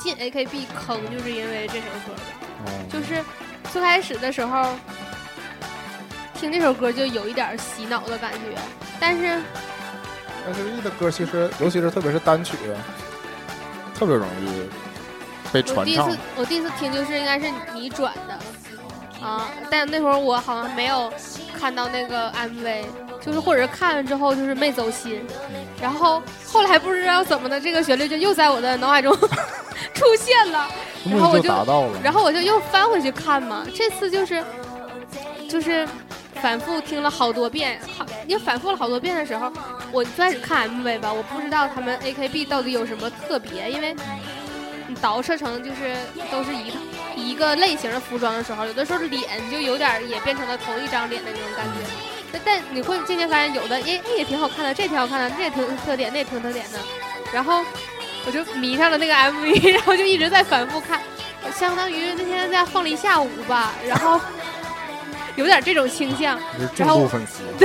进 AKB 坑，就是因为这首歌。就是最开始的时候听这首歌就有一点洗脑的感觉，但是 S.H.E 的歌其实，尤其是特别是单曲，特别容易被传唱我第一次。我第一次听就是应该是你转的啊，但那会儿我好像没有看到那个 MV，就是或者是看了之后就是没走心，然后后来不知道怎么的，这个旋律就又在我的脑海中出现了。然后我就。然后我就又翻回去看嘛，这次就是就是反复听了好多遍，好，因为反复了好多遍的时候，我最开始看 MV 吧，我不知道他们 AKB 到底有什么特别，因为你捯饬成就是都是一一个类型的服装的时候，有的时候脸就有点也变成了同一张脸的那种感觉。但但你会渐渐发现，有的也也挺好看的，这挺好看的，这也挺有特点，那也挺有特点的。然后我就迷上了那个 MV，然后就一直在反复看，相当于那天在家放了一下午吧，然后有点这种倾向。你是重度粉丝。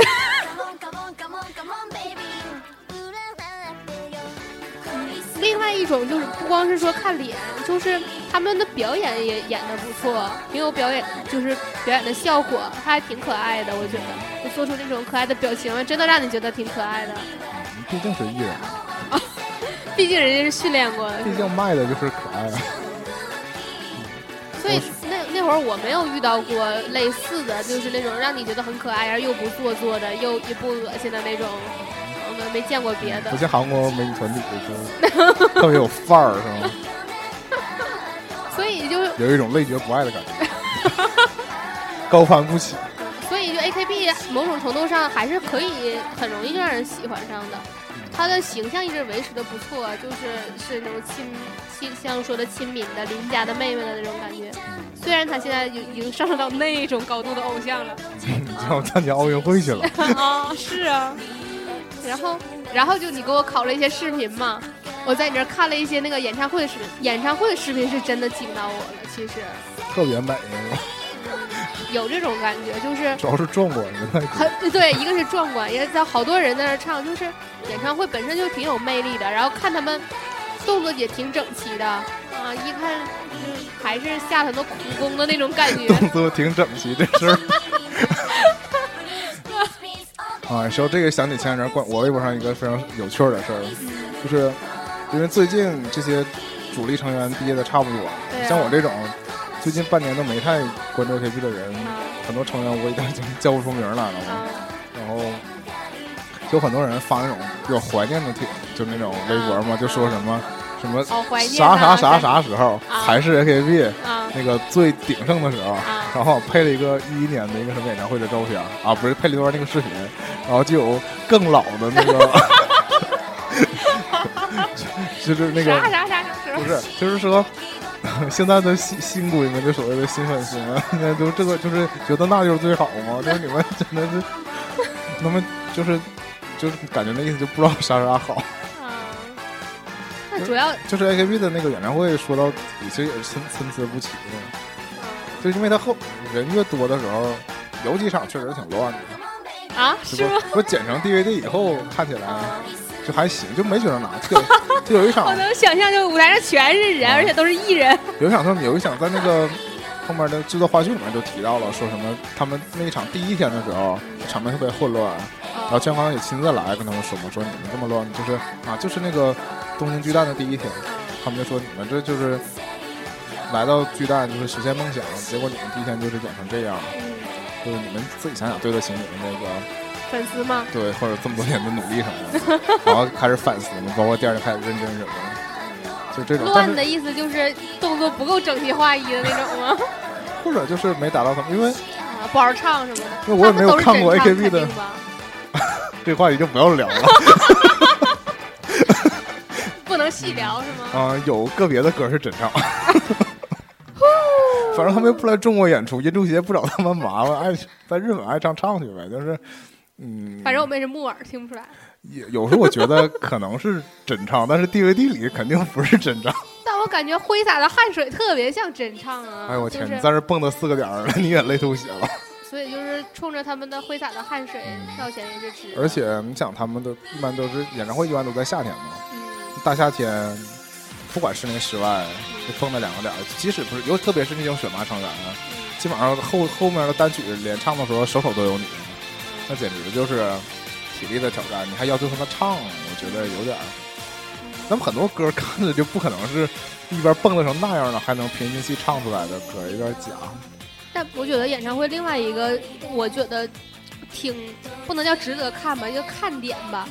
另外一种就是不光是说看脸，就是他们的表演也演的不错，挺有表演，就是表演的效果，他还挺可爱的，我觉得，就做出那种可爱的表情，真的让你觉得挺可爱的。毕竟是艺人，毕竟人家是训练过的，毕竟卖的就是可爱啊。所以那那会儿我没有遇到过类似的，就是那种让你觉得很可爱，然后又不做作的，又又不恶心的那种，我们没见过别的不。像韩国美女团体，就特别有范儿，是吗？所以就有一种累觉不爱的感觉，高攀不起。所以就 AKB 某种程度上还是可以很容易就让人喜欢上的。他的形象一直维持的不错，就是是那种亲亲像说的亲民的邻家的妹妹的那种感觉。虽然他现在已已经上升到那种高度的偶像了你要参加奥运会去了，啊，是啊。然后，然后就你给我拷了一些视频嘛，我在你这看了一些那个演唱会的视频，演唱会的视频是真的惊到我了。其实特别美，有这种感觉，就是主要是壮观的。很对，一个是壮观，也在好多人在那唱，就是演唱会本身就挺有魅力的，然后看他们动作也挺整齐的啊，一看就是还是下很多苦功的那种感觉。动作挺整齐这事儿。啊，说这个想起前两天关我微博上一个非常有趣儿的事儿，就是因为最近这些主力成员毕业的差不多，啊像我这种最近半年都没太关注 AKB 的人，很多成员我已经叫不出名来了。然后有很多人发那种比较怀念的帖，就那种微博嘛，就说什么什么啥啊啥啥啥时候啊。才是 AKB 啊那个最鼎盛的时候，啊然后配了一个一一年的一个什么演唱会的照片啊，不是配了一段那个视频，然后就有更老的那个 就是那个啥啥啥啥时候不是，就是说。现在的新新闺们，就所谓的新粉丝们，现在都这个就是觉得那就是最好嘛，就是你们真的是，他们就是就是感觉那意思就不知道啥啥好。啊？那主要就是 AKB 的那个演唱会，说到底其实也是参参差不齐的，嗯就因为他后人越多的时候，有几场确实挺乱的。啊，是？不？我剪成 DVD 以后看起来就还行，就没觉得哪特。就有一场 我能想象，就舞台上全是人，而且都是艺人。有一场他们有一场在那个后面的制作花絮里面就提到了，说什么他们那一场第一天的时候场面特别混乱，然后姜芳也亲自来跟他们说嘛，说你们这么乱，就是啊，就是那个东京巨蛋的第一天，他们就说你们这就是来到巨蛋就是实现梦想，结果你们第一天就是演成这样，嗯，就是你们自己想想对得起你们那个粉丝吗？对或者这么多年的努力什么的，然后开始反思嘛，包括第二天开始认真什么的，就这种，乱的意思就是动作不够整齐划一的那种吗？或者就是没达到他们，因为啊，不好唱什么的。那我也没有看过 AKB 的 这话题就不要聊了。不能细聊是吗？啊、有个别的歌是真唱。反正他们又不来中国演出，音柱协不找他们麻烦，爱在日本爱唱唱去呗。就是，嗯，反正我们也是木耳，听不出来。有有时候我觉得可能是真唱，但是 DVD 里肯定不是真唱。但我感觉挥洒的汗水特别像真唱啊！哎呦我天，就是你在这蹦跶四个点儿了，你眼泪都血了。所以就是冲着他们的挥洒的汗水，票钱也是值。而且你想，他们的一般都是演唱会，一般都在夏天嘛，嗯，大夏天，不管室内室外，就蹦跶两个点儿，即使不是，尤特别是那种选拔成员啊，基本上后后面的单曲连唱的时候首首都有你，那简直就是体力的挑战。你还要求他们唱，我觉得有点儿。那么很多歌看着就不可能是一边蹦跶成那样的，还能平心气唱出来的歌，有点假。但我觉得演唱会另外一个，我觉得挺不能叫值得看吧，一个看点吧。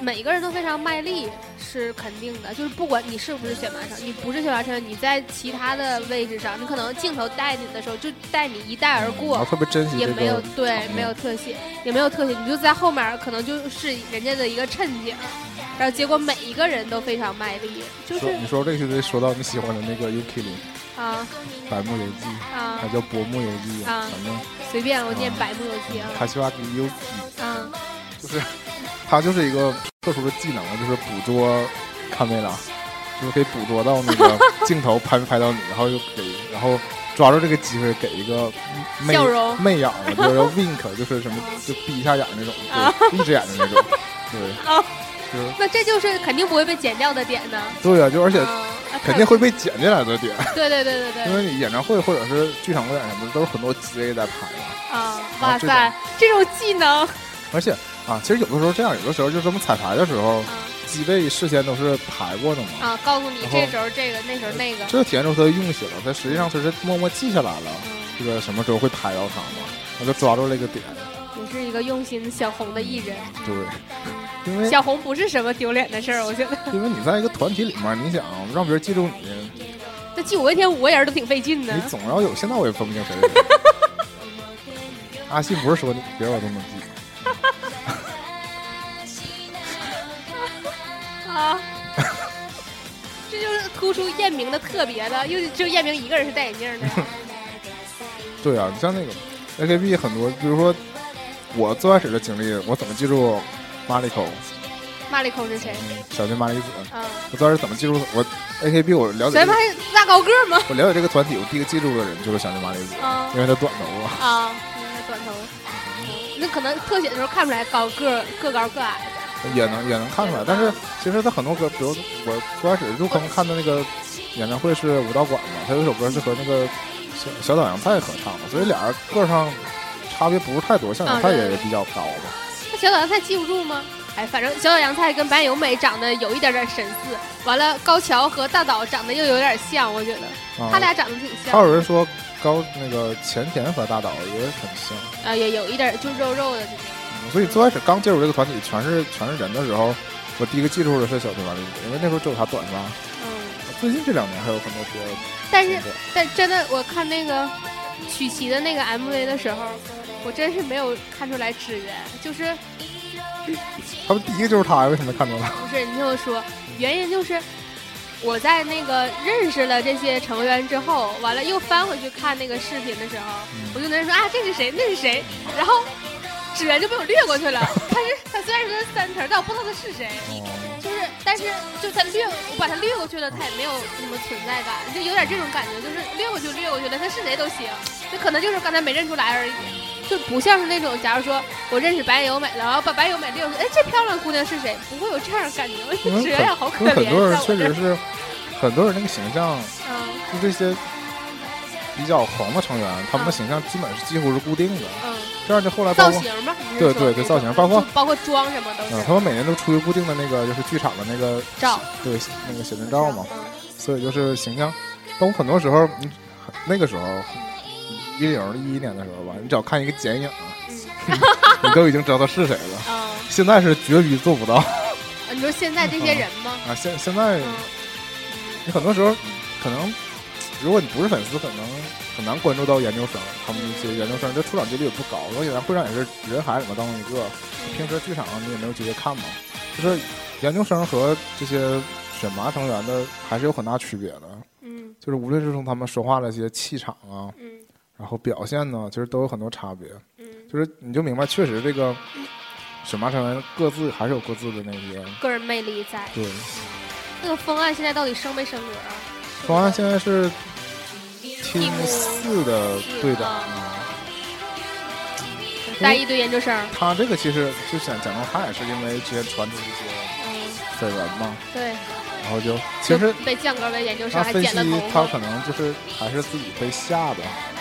每个人都非常卖力是肯定的，就是不管你是不是选拔生，你不是选拔生，你在其他的位置上，你可能镜头带你的时候就带你一带而过后，特别珍惜也没有对没有特写，也没有特写，你就在后面可能就是人家的一个衬景，然后结果每一个人都非常卖力，就是你说这个就得说到你喜欢的那个 Ukili 啊。百慕游记，啊。还叫薄暮游记，啊反正随便我念百慕游记啊。卡西瓦吉 Uki。啊。就是他就是一个特殊的技能，就是捕捉卡梅拉，就是可以捕捉到那个 镜头拍没拍到你，然后又给，然后抓住这个机会给一个媚眼儿，就是 wink，就是什么就闭一下眼那种，对，闭着眼的那种，对，那这就是肯定不会被剪掉的点呢。对啊，就而且啊肯定会被剪进来的点，对对对对对。因为你演唱会或者是剧场公演什么的，都是很多 GA 在排嘛，啊！啊哇塞，这种。技能。而且啊，其实有的时候这样，有的时候就这么彩排的时候，啊机位事先都是排过的嘛。啊，告诉你这时候这个，那时候那个。这就体验之后，他的用心了，他实际上他是默默记下来了，嗯，这个什么时候会拍到他嘛，他就抓住了一个点，也是一个用心小红的艺人。对，因为小红不是什么丢脸的事儿，我觉得。因为你在一个团体里面，你想让别人记住你，那记五月天五个人都挺费劲的你。总要有，现在我也分不清谁是谁。阿信不是说你，别人我都能记，啊，这就是突出彦明的特别的，又只有彦明一个人是戴眼镜的。对啊，你像那个 AKB 很多，比如说我最开始的经历，我怎么记住马里口，马里口是谁？嗯，小津麻里子，啊，我最开始怎么记住我 AKB，我了解这个咱们还是大高个吗？我了解这个团体，我第一个记住的人就是小津麻里子，啊因为他短头发。啊，那短头，那可能特写的时候看不出来高个儿个高个矮的。也能也能看出来，但是其实他很多歌，比如我最开始入坑看的那个演唱会是武道馆嘛，他有一首歌是和那个小小岛洋菜合唱的，所以俩人个上差别不是太多，小岛洋菜也比较高吧。那小岛洋菜记不住吗？哎，反正小小洋菜跟白由美长得有一点点神似，完了高桥和大岛长得又有点像，我觉得啊，他俩长得挺像还，有人说高那个前田和大岛也很像，啊，也有一点就肉肉的。嗯所以最开始刚进入这个团体全是全是人的时候，我第一个记住的是小田麻里子，因为那时候只有他短发。嗯，最近这两年还有很多别的但是但真的，我看那个曲奇的那个 MV 的时候，我真是没有看出来支援，就是他们第一个就是他，为什么没看出来？不是你听我说，原因就是我在那个认识了这些成员之后，完了又翻回去看那个视频的时候，嗯我就能说啊这是谁，那是谁，然后支援就被我略过去了。他是他虽然是三层，但我不知道他是谁。哦，就是，但是就他略，我把他略过去了，他也没有什么存在感，就有点这种感觉，就是略过去略过去了，他是谁都行，就可能就是刚才没认出来而已。就不像是那种，假如说我认识白由美了，然后把白由美列出，哎，这漂亮姑娘是谁？不会有这样的感觉，我就因为觉得哎呀，好可怜。很多人确实是，很多人那个形象，嗯就这些比较红的成员，他们的形象基本是几乎是固定的。嗯，这样就后来包括造型吧，对对对造型包括包括妆什么都嗯，他们每年都出一固定的那个就是剧场的那个照对那个写真照嘛，嗯所以就是形象，包括很多时候，嗯那个时候一零一一年的时候吧，你只要看一个剪影，你都已经知道他是谁了。嗯，现在是绝逼做不到你说现在这些人吗？啊！现现在嗯你很多时候可能，如果你不是粉丝，可能很难关注到研究生，他们一些研究生这出场几率也不高，而且咱会长也是人海里面当中一个，平时剧场上你也没有机会看嘛。就是研究生和这些选拔成员的还是有很大区别的，嗯就是无论是从他们说话的一些气场啊，嗯然后表现呢，其实都有很多差别。嗯，就是你就明白，确实这个选拔成员各自还是有各自的那些个人魅力在。对。那个方案现在到底升没升格啊？方案现在是题 Team 四的队长啊啊。带一堆研究生。他这个其实就想讲到，他也是因为之前传出一些嗯，绯闻嘛，对，然后就其实被降格为研究生，还剪了头发。他可能就是还是自己被吓的，就是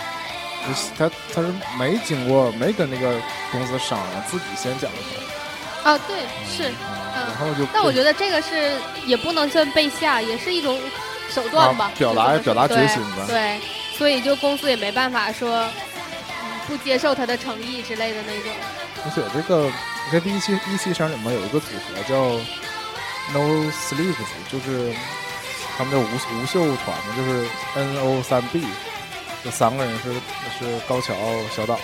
他他是没经过没跟那个公司商量，自己先讲的头，啊，对，是。然后就但我觉得这个是也不能算被吓，也是一种手段吧啊，表达表达决心吧对，所以就公司也没办法说，嗯，不接受他的诚意之类的那种。而且这个你看第一期一期生里面有一个组合叫 No Sleeps，就是他们的无无袖团嘛，就是 N O 三 B，这三个人是是高桥、小岛和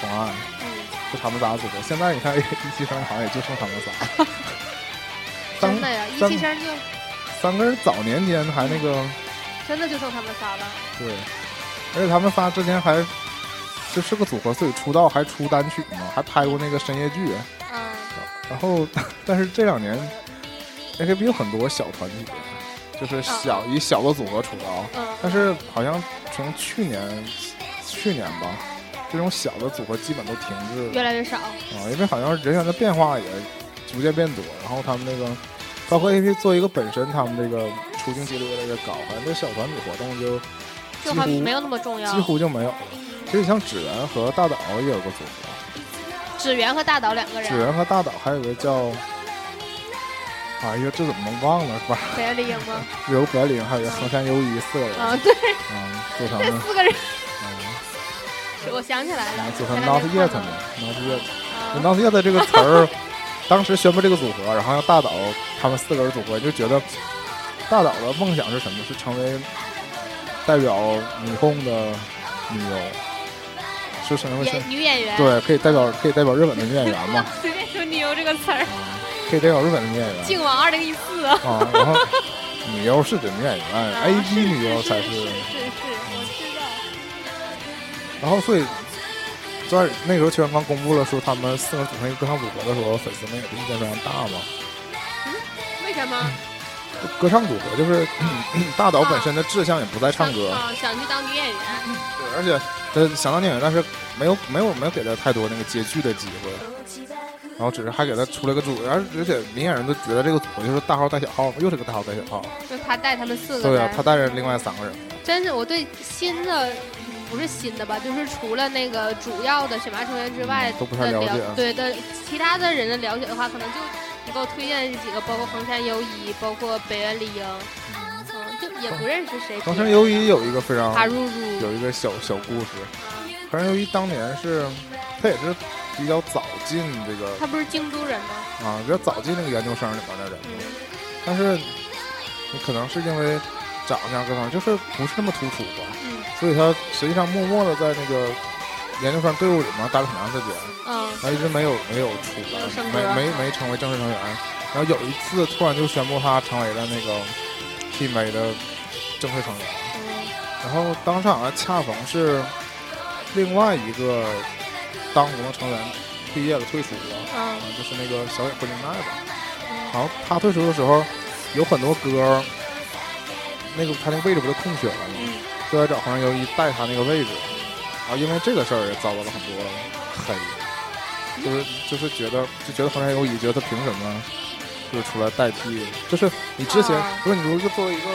冯岸，嗯，就他们仨组的。现在你看 一期生好像也就剩他们仨。当真的呀，一三期生就三个人早年间还那个真的就剩他们仨了。对，而且他们仨之前还就是个组合，所以出道还出单曲嘛，还拍过那个深夜剧。嗯，然后，但是这两年 AKB 有很多小团体，就是小、以小的组合出道，嗯但是好像从去年去年吧，这种小的组合基本都停滞了越来越少。啊，因为好像人员的变化也逐渐变多，然后他们那个包括 AKB 做一个本身，他们这个出镜几率越来越高，好像这小团体活动就就几乎还没有那么重要。几乎就没有了。其实像指原和大岛也有个组合，指原和大岛两个指人，原和大岛还有个叫，哎呀，这怎么能忘了？是吧？北野里英吗？有柏林，还有个横山由依四个人，啊，对，嗯，组成这的，四个人，嗯，我想起来了，组成 Not Yet 看嘛，Not Yet。啊 Not Yet 这个词儿，当时宣布这个组合，然后让大岛他们四个人组合，就觉得大岛的梦想是什么？是成为代表女控的女优，是成为女演员，对，可以代表可以代表日本的女演员嘛，随便说女优这个词儿，可以代表日本的女演员。净往二零一四啊，啊，然后女优是指女演员啊，A B 女优才是。是是是，我知道。然后所以，在那个时候全刚公布了说他们四个人组成一个歌唱组合的时候，粉丝们也是意见非常大嘛。为什么？歌唱组合就是大岛本身的志向也不在唱歌，啊，想去当女演员，对，而且他想当演员，但是没有没有没有给他太多那个接剧的机会，然后只是还给他出了个组，而而且明眼人都觉得这个组就是大号带小号，又是个大号带小号，就他带他们四个对啊，，他带着另外三个人，真是我对新的不是新的吧，就是除了那个主要的选拔成员之外嗯都不太了解对的其他的人的了解的话，可能就你给我推荐这几个，包括横山优一，包括北原里英，嗯，就也不认识谁。横山优一有一个非常他入入，有一个小小故事，横山优一当年是他也是比较早进这个他不是京都人吗？啊，比较早进那个研究生里面的人，嗯。但是你可能是因为长相各方面就是不是那么突出吧，嗯。所以他实际上默默的在那个研究生队伍里面待了很长时间，嗯。然后一直没有没有出来没没没没成为正式成员。然后有一次突然就宣布他成为了那个 Team A 的正式成员，嗯。然后当时好像恰逢是另外一个当红的成员毕业了退出了，啊，嗯就是那个小野惠梨奈吧。嗯。然后他退出的时候，有很多歌，那个他那个位置不是空缺了吗？嗯。就来找黄山优一带他那个位置。然后因为这个事儿也遭到了很多黑，就是就是觉得就觉得黄山由依觉得他凭什么就是出来代替，就是你之前啊。如果你如果作为一个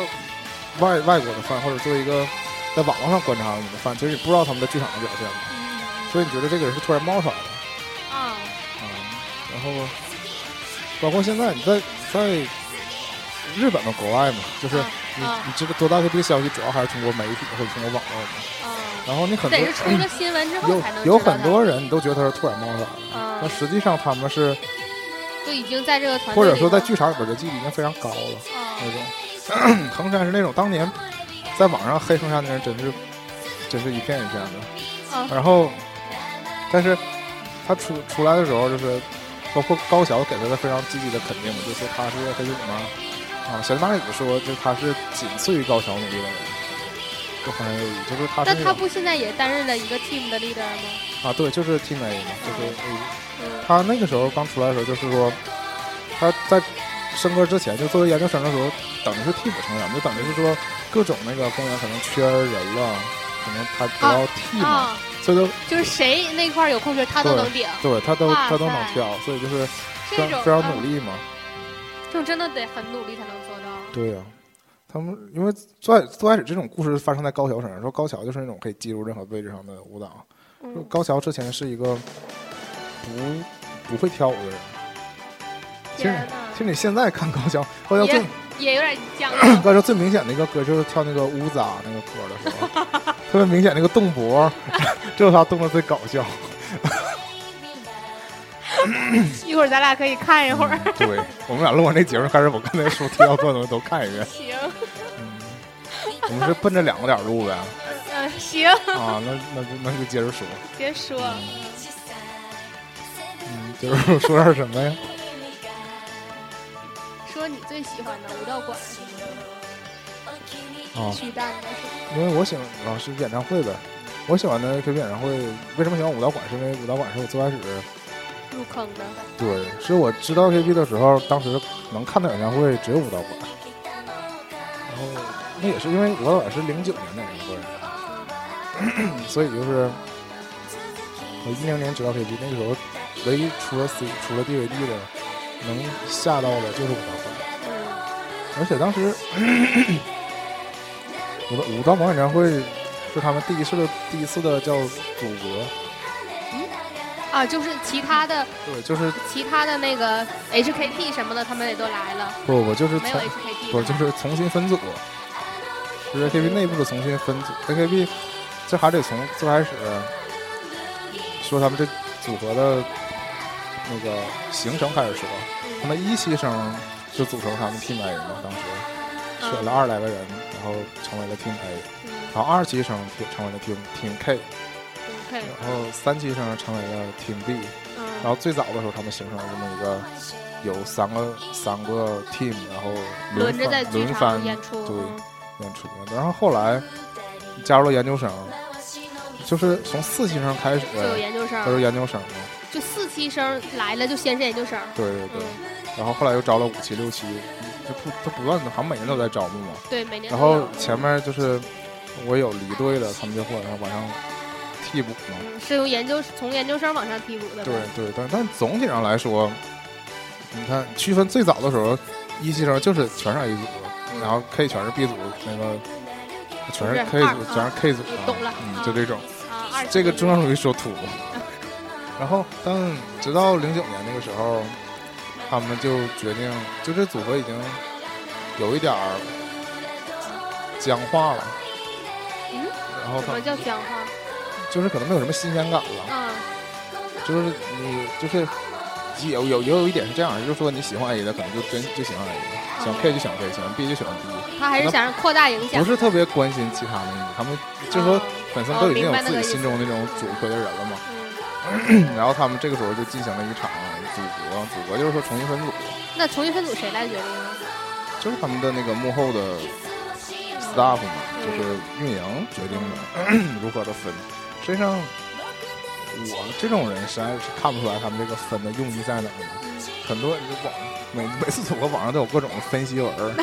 外外国的 fan，或者作为一个在网络上观察你的 fan，其实你不知道他们在剧场的表现的，嗯所以你觉得这个人是突然冒出来的。啊，啊，然后包括现在你在在日本的国外嘛，就是啊你、啊你知道多大的这个消息主要还是通过媒体或者通过网络嘛，啊，然后你很多得是出了新闻之后有才能有很多。人你都觉得他是突然冒出来的，啊但，实际上他们是就已经在这个团队或者说在剧场里边的记忆已经非常高了啊那种。横山是那种当年在网上黑横山的人真是真是一片一片的，啊然后，但是他出出来的时候，就是包括高桥给他的非常积极的肯定，就说他是黑组嘛，啊，小马里子说，就他是仅次于高桥努力的人，就很有意义，就是他是但他不现在也担任了一个 team 的 leader 吗？啊，对，就是 Team A 嘛，就是 A，嗯他那个时候刚出来的时候，就是说他在升格之前，就作为研究生的时候，等于是替补成员，就等于是说各种那个公园可能缺人了，可能他得要替嘛，啊，所以就 就是谁那块有空缺他都能顶，对他都他都能跳，所以就是非常非常啊努力嘛。这种真的得很努力才能做到。对呀、他们因为最最开始这种故事发生在高桥身上，说高桥就是那种可以记住任何位置上的舞蹈。高桥之前是一个不不会跳舞的人。其实其实，你现在看高桥，高桥最也也有点僵 硬。高桥最明显的一个歌就是跳那个乌扎那个歌的时候，特别明显那个动脖，这是他动的最搞笑。一会儿咱俩可以看一会儿。嗯对我们俩录完这节目开始，我刚才说提到所有东西都看一遍。行，嗯，我们是奔着两个点录呗。嗯，行，啊，那那就那就接着说，别说。嗯，就是说点什么呀？说你最喜欢的舞蹈馆？啊，巨蛋的是因为我喜欢老师演唱会呗，我喜欢的 KTV 演唱会，为什么喜欢舞蹈馆？是因为舞蹈馆是我最开始入坑的。对，是我知道 KTV 的时候，当时能看到演唱会只有舞蹈馆，然后那也是因为舞蹈馆是零九年的演唱会，所以就是我一零年知道 KTV，那个时候唯一除了 C 除了 DVD 的能下到的就是舞蹈馆。嗯，而且当时舞蹈舞蹈馆演唱会是他们第一次的第一次的叫组合，啊，就是其他的对，就是其他的那个 HKT 什么的，他们也都来了，不我就是没有从 HKT 不就是重新分组，就是 AKB 内部的重新分组，AKB 这还得从最开始说他们这组合的那个形成开始说，他们一期生就组成他们 Team A 嘛，当时选了二十来个人，然后成为了 Team A。嗯。然后二级生成为了 Team Team K，，OK，然后三级生成为了 Team B，嗯，然后最早的时候他们形成了这么一个有三个三个 team，然后轮着轮番演出，对嗯演出，然后后来加入了研究生，就是从四期生开始就有研究都生，是研究生嘛，就四期生来了就先是研究生，对对对，嗯，然后后来又招了五期六期，就不他不断的，好像每年都在招募嘛，对，每年然后前面就是我有离队的，他们就会往上往上替补嘛。嗯是由研究从研究生往上替补的，对对，但但总体上来说，你看区分最早的时候，一期生就是全是 A 组，嗯然后 K 全是 B 组，那个全是 K 组二，全是 K 组，啊懂了嗯，啊就这种。啊，这个期中央属于说土。然后，但直到零九年那个时候，他们就决定，就这组合已经有一点儿僵化了。嗯然后他什么叫僵化？就是可能没有什么新鲜感了。啊，就是你就是有有也有一点是这样，就是说你喜欢 A 的，可能就真就喜欢 A，喜欢 K 就喜欢 K，喜欢 B 就喜欢 B，他还是想扩大影响不，是特别关心其他的，他们就是说哦本身都已经有自己心中那种组合的人了嘛。嗯，然后他们这个时候就进行了一场组合，组合就是说重新分组，那重新分组谁来决定呢？就是他们的那个幕后的 staff 嘛，就是运营决定的 如何的分。实际上，我这种人实在是看不出来他们这个分的用意在哪儿呢。很多人就网每每次组合网上都有各种分析文儿，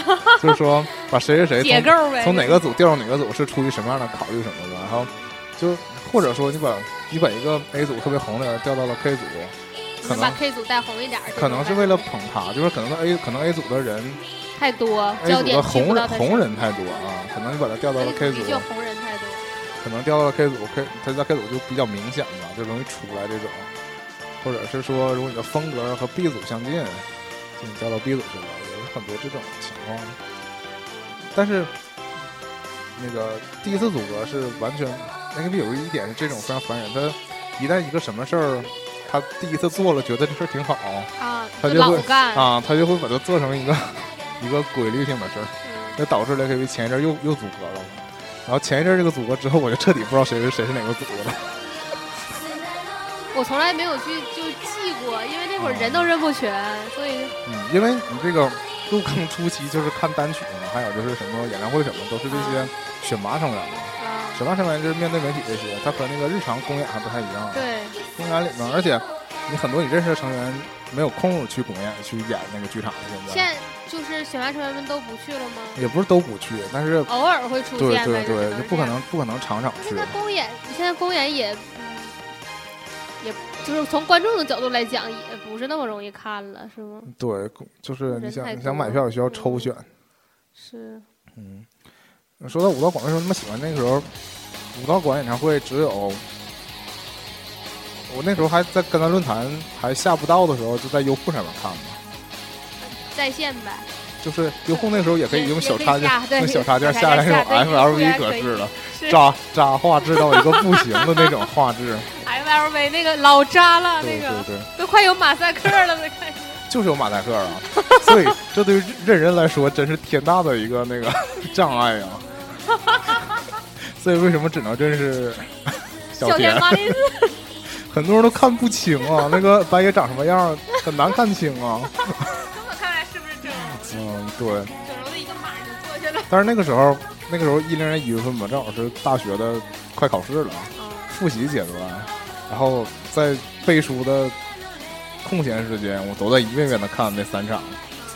就是说把谁谁谁从哪个组调到哪个组是出于什么样的考虑什么的，然后就或者说你把你把一个 A 组特别红的人调到了 K 组，可能把 K 组带红一点儿，可能是为了捧他，就是可能 A 可能 A 组的人太多，A 组的红人红人太多啊，可能你把他调到了 K 组，就红人太多。可能调到了 K 组，K 他在 K 组就比较明显吧，就容易出来这种，或者是说如果你的风格和 B 组相近，就你调到 B 组去了，有很多这种情况。但是那个第一次组合是完全 AKB 有一点是这种非常烦人，他一旦一个什么事儿，他第一次做了，觉得这事儿挺好啊，他就啊，他就会把它做成一个一个规律性的事儿。嗯导致了 AKB 前一阵又又组合了，然后前一阵这个组合之后，我就彻底不知道谁是谁是哪个组合了。我从来没有去就记过，因为那会儿人都认不全，所以嗯，因为你这个入坑初期就是看单曲嘛，还有就是什么演唱会什么，都是这些选拔成员嘛。啊，选拔成员就是面对媒体这些，他和那个日常公演还不太一样。，对，公演里面，而且你很多你认识的成员没有空去公演去演那个剧场，现在现在就是选拔成员们都不去了吗？也不是都不去，但是偶尔会出对现对，对对，不可能不可能场场去现。在公演，现在公演也，嗯，也就是从观众的角度来讲，也不是那么容易看了，是吗？对，就是你想你想买票也需要抽选。是，嗯，说到武道馆，为什么那么喜欢？那个时候武道馆演唱会只有我那时候还在跟他论坛还下不到的时候，就在优酷上面看的。在线呗，就是优酷那时候也可以用小插件，用小插件下下来那种对 FLV 格式的，是渣渣画质到一个不行的那种画质。MLV 那个老渣了，对那个对对，都快有马赛克了，都开始。就是有马赛克啊，所以这对于认人来说真是天大的一个那个 障碍啊。所以为什么只能认识 小小田 很多人都看不清啊，那个白野长什么样很难看清啊。从我看来是不是整容？嗯，对。整容的一个码就了。但是那个时候，那个时候一零年一月份嘛，正好是大学的快考试了，嗯复习阶段，然后在背书的空闲时间，我都在一遍遍的看那三场。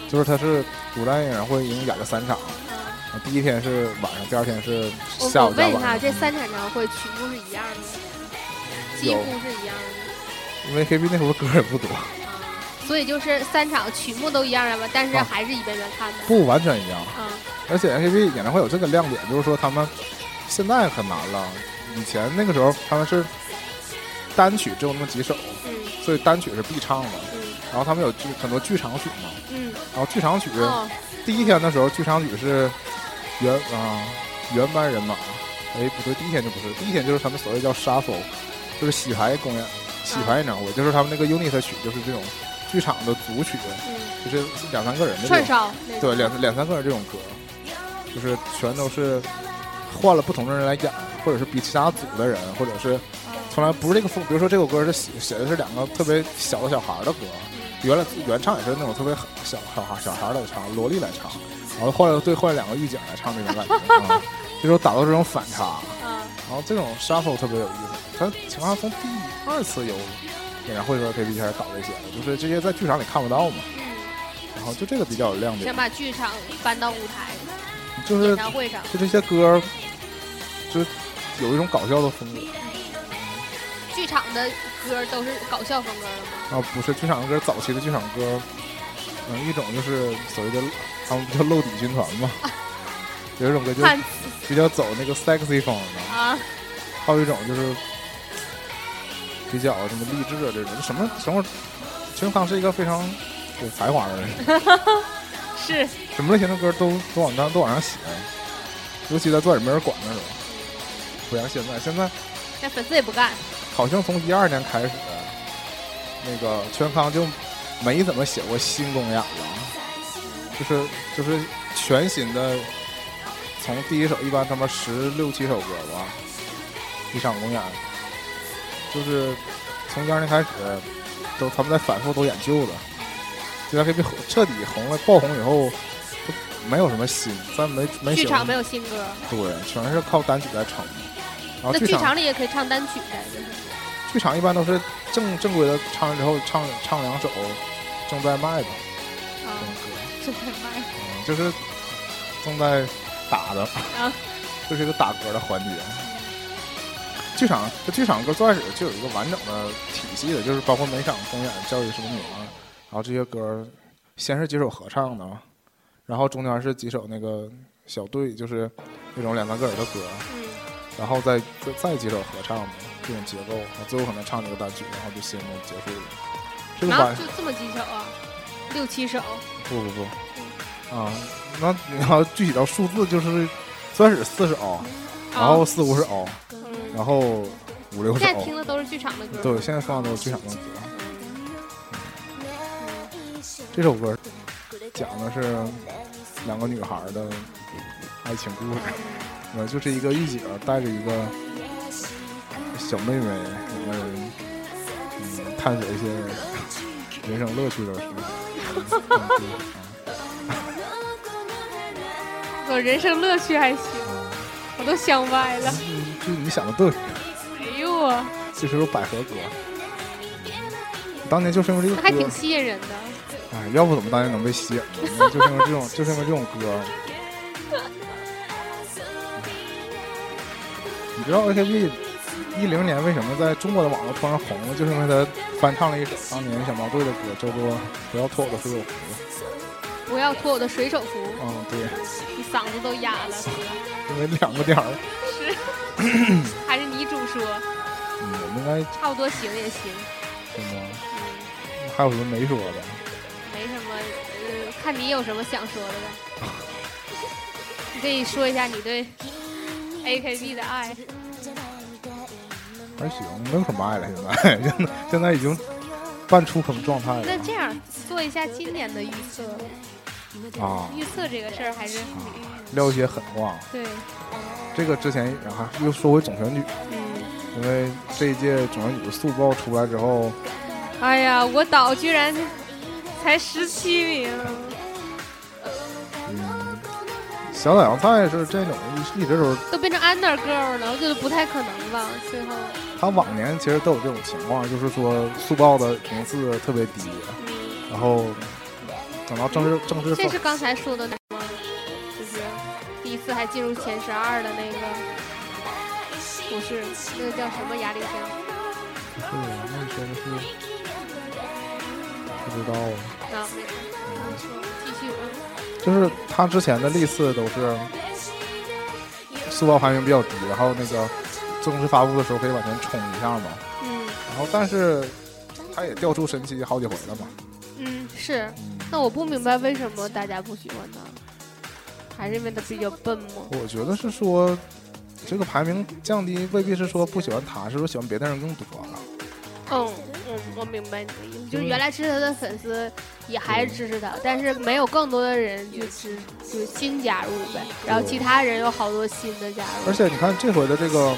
就是他是主站演唱会一共演了三场，嗯第一天是晚上，第二天是我下我问一下。这三场演唱会曲目是一样的吗，几乎是一样的。因为 KB 那时候歌也不多，啊，所以就是三场曲目都一样的吧，但是啊还是一遍遍看的。不完全一样。嗯，而且 AKB 演唱会有这个亮点，就是说他们现在很难了。以前那个时候他们是单曲只有那么几首，嗯所以单曲是必唱的。嗯然后他们有剧很多剧场曲嘛，嗯，然后剧场曲、哦，第一天的时候，剧场曲是原啊、原班人马。哎，不对，第一天就不是，第一天就是他们所谓叫 shuffle，就是洗牌公演、洗牌演唱会，就是他们那个 unit 曲，就是这种剧场的组曲，嗯，就是两三个人的这种，串烧对，两两三个人这种歌，就是全都是换了不同的人来演，或者是比其他组的人，或者是啊从来不是这个风，比如说这首歌是写写的是两个特别小的小孩的歌，原来原唱也是那种特别小小孩小孩儿来唱，萝莉来唱，然后后来对换了两个狱警来唱这种感觉 啊，这种打到这种反差，啊，然后这种 shuffle 特别有意思。他起码从第二次有演唱会的时候 KP 开始搞这些了，就是这些在剧场里看不到嘛，嗯，然后就这个比较有亮点想，把剧场搬到舞台就是演唱会上，就这些歌，就有一种搞笑的风格剧场的歌都是搞笑风格的吗？啊，不是剧场的歌，早期的剧场歌，嗯，一种就是所谓的他们不叫露底军团嘛，有一种歌就比较走那个 sexy 风的，啊，还有一种就是比较什么励志的这种，什么什么，陈康是一个非常有才华的人，是。什么类型的歌都都往上都往上写，尤其在专业没人管那种，不像现在，现在那粉丝也不干，好像从一二年开始，那个全康就没怎么写过新公演了，就是就是全新的，从第一首一般他妈十六七首歌吧，一场公演，就是从一二年开始，都他们在反复都演旧的，就 AKB 红彻底红了爆红以后，就没有什么新，咱没没剧场没有新歌，对，全是靠单曲在撑。然后那剧剧场场里也可以唱单曲呗，就是剧场一般都是正正规的唱完之后唱唱两首正在卖的啊就在卖嗯，就是正在打的，啊，这是一个打歌的环节。剧场这剧场歌最开始就有一个完整的体系的，就是包括每场公演教育什么女儿，然后这些歌先是几首合唱的，然后中间是几首那个小队，就是那种两三个人的歌，嗯，然后再再再几首合唱的这种结构，最后可能唱这个单曲，然后就新的结束了。这个然后就这么几首啊，六七首，不不不，啊，那你要具体到数字就是最开始四首，然后四五首，嗯，然后五六首现。在听的都是剧场的歌，对，现在放的都是剧场的歌。这首歌讲的是两个女孩的爱情故事，呃，就是一个御姐带着一个小妹妹，两个人嗯探索一些人生乐趣的事。我人生乐趣还行，我都想歪了。嗯就你想的对，哎呦我，这是首百合歌。当年就是因为这个歌还挺歌，吸引人的。哎，要不怎么当年能被吸引呢？就是因为这种，就是因为这种歌。你知道 AKB 一零年为什么在中国的网络突然红了？就是因为他翻唱了一首当年小毛队的歌，叫做《不要脱我的水手服》。不要脱我的水手服，嗯，对，你嗓子都哑了。因为两个点儿。是，还是你主说，嗯，我们应该差不多行也行。什么？嗯，还有什么没说的？没什么，呃，看你有什么想说的呗。你可以说一下你对 AKB 的爱。还行，没有什么爱了。现在，现 在现在已经半出坑状态了。那这样做一下今年的预测，啊，预测这个事儿还是撂一些狠话。对，这个之前，然后又说回总选举，嗯。因为这一届总选举的速报出来之后，哎呀，我岛居然才十七名，嗯，小岛洋菜是这种一一直都是，都变成 under girl 了，我觉得不太可能吧。最后，他往年其实都有这种情况，就是说速报的名次特别低，嗯，然后等到正式正式这是刚才说的那个吗？就是第一次还进入前十二的那个，不是那个叫什么压力箱？不是，那你说的是不知道啊。啊，没事，继续吧。就是他之前的历次都是速报排名比较低，然后那个正式发布的时候可以往前冲一下嘛，嗯然后但是他也掉出神奇好几回了嘛。嗯，是。嗯，那我不明白为什么大家不喜欢他，还是因为他比较笨吗？我觉得是说这个排名降低未必是说不喜欢他，是说喜欢别的人更多了。嗯嗯，我明白你的意思，就是原来支持他的粉丝也还是支持他，但是没有更多的人就支就是新加入呗，然后其他人有好多新的加入，而且你看这回的这个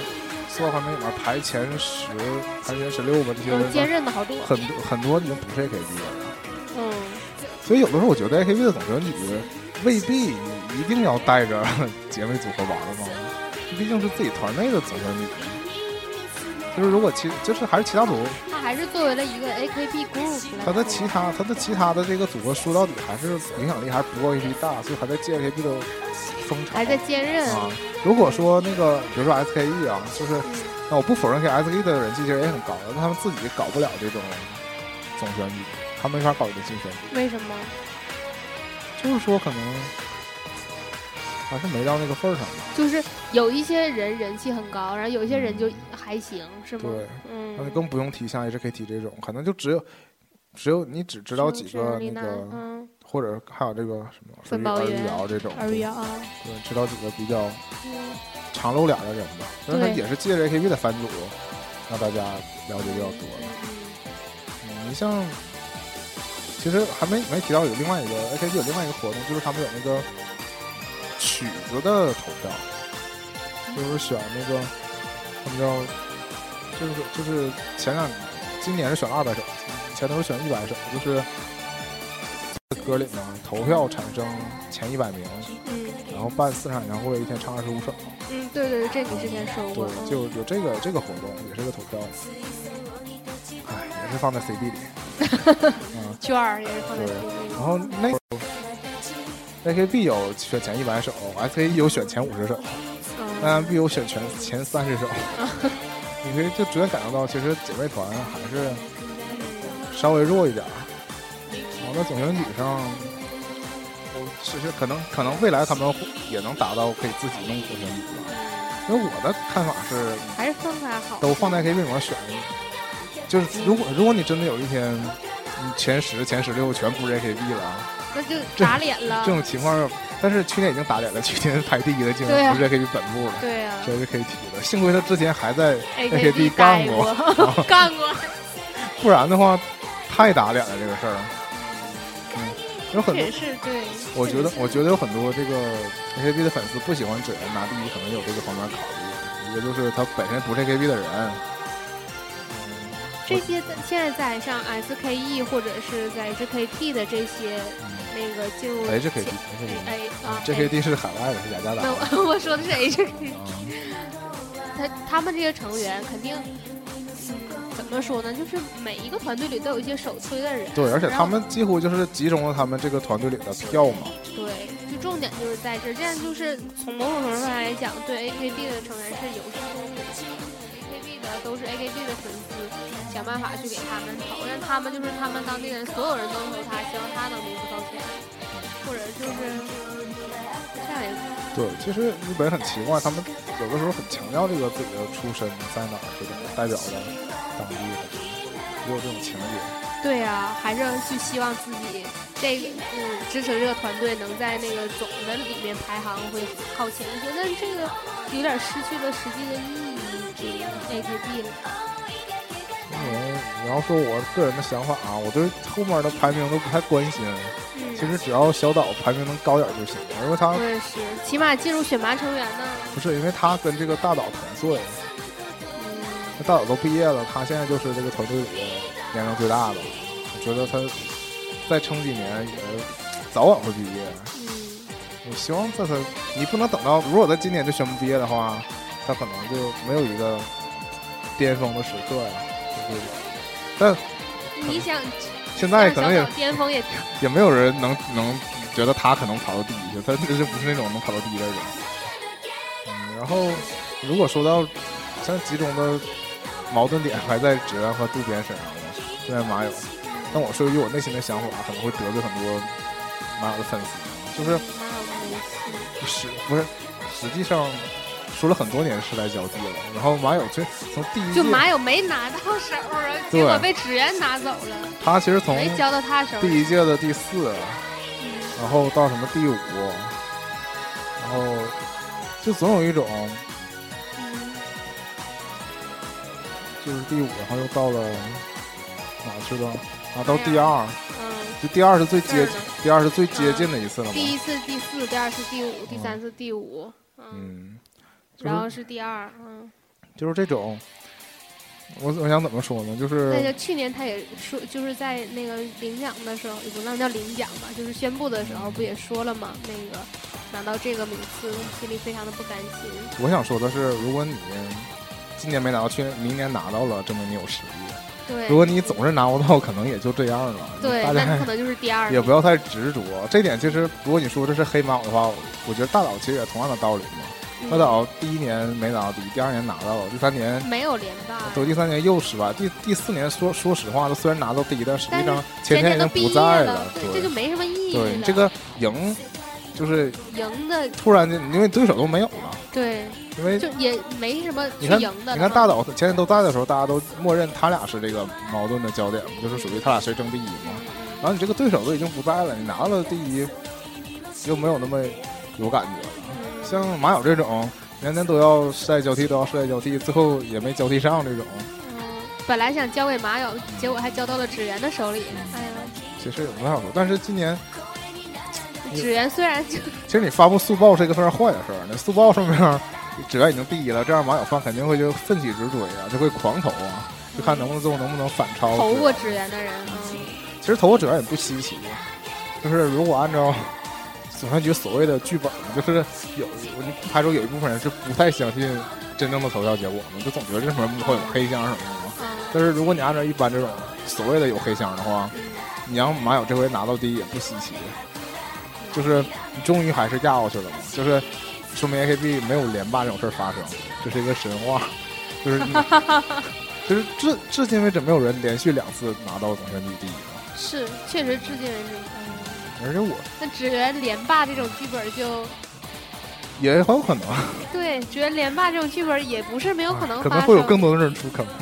四号排名里面排前十、排前十六吧，这些嗯，坚人韧的好多，很多很多已经不是 AKB 了。嗯，所以有的时候我觉得 AKB 的总选举未必一定要带着 姐妹组合玩的嘛，毕竟是自己团内的总选举。就是如果其就是还是其他组，他还是作为了一个 AKB group 他的其他他的其他的这个组合说到底还是影响力还是不够 AKB 大，所以还在借 AKB 的风潮。还在坚韧，啊，如果说那个比如说 SKE 啊，就是嗯那我不否认 SKE 的人气其实也很高，但他们自己搞不了这种总选举，他们没法搞一个竞选举。为什么？就是说可能还是没到那个份儿上吧。就是有一些人人气很高，然后有一些人就还行，是吗？对，那就嗯，更不用提像 HKT 这种，可能就只有只有你只知道几个，那个，嗯，或者还有这个什么儿分包圆玉瑶这种，二月啊，对，知道几个比较嗯常露脸的人吧。但是他也是借着 AKB 的番组，让大家了解比较多的。嗯嗯，你像，其实还没没提到有另外一个 AKB 有另外一个活动，就是他们有那个曲子的投票，就是选那个他们叫，就是就是前两今年是选二百首，前头是选一百首，就是歌里面投票产生前一百名，嗯然后办四场演唱会，一天唱二十五首，嗯，对对对，这你之前说过对，，就有这个这个活动，也是个投票，哎，也是放在 CD 里，嗯。券儿也是放在 CD 里。然后那 AKB 有选前一百首，SKE 有选前五十首嗯，，NMB 有选全前三十首。你可以就直接感受到，其实姐妹团还是稍微弱一点儿。然后在总选举上，我其实可能可能未来他们也能达到可以自己弄总选举吧。因为我的看法是，还是分开好。都放在 AKB 里面选，就是如果如果你真的有一天，你前十前十六全不是 AKB 了，那就打脸了。这种情况，但是去年已经打脸了，去年排第一的竟然不是 AKB 本部了，对呀、这是 KT 的。幸亏他之前还在 AKB 干过，干过。不然的话太打脸了这个事儿。嗯，有很多也，是对。我觉得我觉得有很多这个 AKB 的粉丝不喜欢指人拿第一，可能有这个方面考虑。一个就是他本身不是 AKB 的人，嗯，这些在现在在像 SKE 或者是在 HKT 的这些那个进入哎，这 KT，前这 A 啊这 KT 是海外的，是雅加达。我 我说的是 HKT，啊他他们这些成员肯定，嗯，怎么说呢？就是每一个团队里都有一些首推的人，对，而且他们几乎就是集中了他们这个团队里的票嘛。对，就重点就是在这儿，这样就是从某种程度上来讲，对 AKB 的成员是有失公平的。都是 AKB 的粉丝，想办法去给他们投，让他们就是他们当地人，所有人都投他，希望他能名次高前，或者就是这样一个。对，其实日本很奇怪，他们有的时候很强调这个自己的出身在哪儿，这种代表了当地的，也有这种情节。对啊，还是去希望自己这个嗯支持这个团队能在那个总的里面排行会靠前一些，但这个有点失去了实际的意义给 AKB 了。因为你要说我个人的想法啊，我对后面的排名都不太关心。嗯，其实只要小岛排名能高点就行了，因为他我也是，起码进入选拔成员呢。不是因为他跟这个大岛同岁，嗯，那大岛都毕业了，他现在就是这个团队里的年龄最大的。我觉得他再撑几年也早晚会毕业。嗯，我希望在他，你不能等到如果他今年就宣布毕业的话，他可能就没有一个巅峰的时刻呀。就是，但你想，现在可能也巅峰也也没有人能能觉得他可能跑到第一去，他这不是那种能跑到第一的人。嗯，然后如果说到像集中的矛盾点还在直安和渡边身上呢，现在马友，但我说一句我内心的想法，可能会得罪很多马友的粉丝，就是哪有没戏？实不是实际上说了很多年世代交地了，然后马友这从第一，就马友没拿到手啊，结果被职员拿走了，他其实从没交到他手。第一届的第四，嗯。然后到什么第五，然后就总有一种嗯就是第五，然后又到了哪去了？啊，到第二，嗯，就第二是最接近第二是最接近的一次了嘛？第一次第四，第二次第五，第三次第五，嗯，嗯，然后是第二，嗯，就是这种，我我想怎么说呢？就是那就去年他也说，就是在那个领奖的时候，也不能叫领奖吧，就是宣布的时候不也说了吗？那个拿到这个名次，心里非常的不甘心。我想说的是，如果你今年没拿到，去年明年拿到了，证明你有实力。对，如果你总是拿不到，可能也就这样了。对，大家那你可能就是第二。也不要太执着。这点其实，如果你说这是黑马的话，我觉得大佬其实也同样的道理嘛。嗯大岛第一年没拿到第一，第二年拿到了，第三年没有连霸，走，第三年又失败，第第四年说说实话，他虽然拿到第一，但实际上前年都毕业已经不在了，对这就没什么意义了。对你这个赢，就是赢的，突然间，因为对手都没有了，对，因为就也没什么你看赢的了嘛。你看大岛前天都在的时候，大家都默认他俩是这个矛盾的焦点嘛，就是属于他俩谁争第一嘛。然后你这个对手都已经不在了，你拿了第一，又没有那么有感觉了。嗯像马友这种年年都要世代交替，都要世代交替，最后也没交替上这种，嗯，本来想交给马友，结果还交到了纸源的手里。哎呀，其实也不太好说。但是今年纸源虽然就 其实你发布速报是一个非常坏的事儿，那速报上面只要已经第一了，这样马友 fan 肯定会就奋起直追啊，就会狂投啊，就看能不能最后能不能反超。投过纸源的人，嗯，其实投过者也不稀奇，就是如果按照总选举所谓的剧本，就是有我就排除有一部分人是不太相信真正的投票结果嘛，就总觉得这什么幕后有黑箱什么的嘛。嗯但是如果你按照一般这种所谓的有黑箱的话，嗯你让马友这回拿到第一也不稀奇，就是你终于还是压过去了嘛，就是说明 AKB 没有连霸这种事儿发生，这是一个神话。就是你 就是至至今为止没有人连续两次拿到总选举第一嘛。是，确实至今为止，嗯，而且我那只缘连霸这种剧本就也很有可能，对，只缘连霸这种剧本也不是没有可能可能会有更多的人出坑。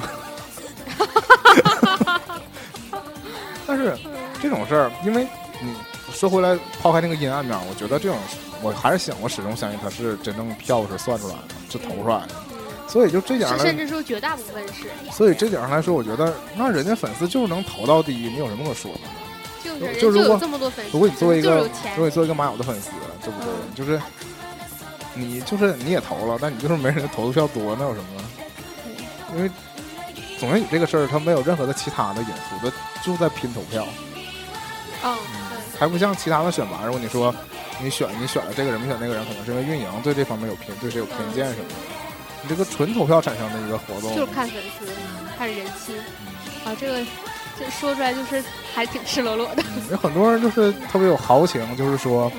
但是这种事儿，因为你说回来，抛开那个阴暗面，我觉得这种我还是想，我始终相信它是真正票是算出来的，是投出来的。所以就这点甚至说绝大部分是，所以这点上来说，我觉得那人家粉丝就是能投到第一，你有什么可说的呢？就是就如果这么多粉丝，如果你作为一个如，果你作为一个马友的粉丝，对不对？就是你就是你也投了，但你就是没人投的票多，那有什么？因为总选举这个事儿，它没有任何的其他的因素，它就在拼投票，嗯，还不像其他的选拔。如果你说你选你选了这个人，没选那个人，可能是因为运营对这方面有偏对谁有偏见什么的。你这个纯投票产生的一个活动，对，就是看粉丝，看人气，啊，这个这说出来就是还挺赤裸裸的，嗯有很多人就是特别有豪情，就是说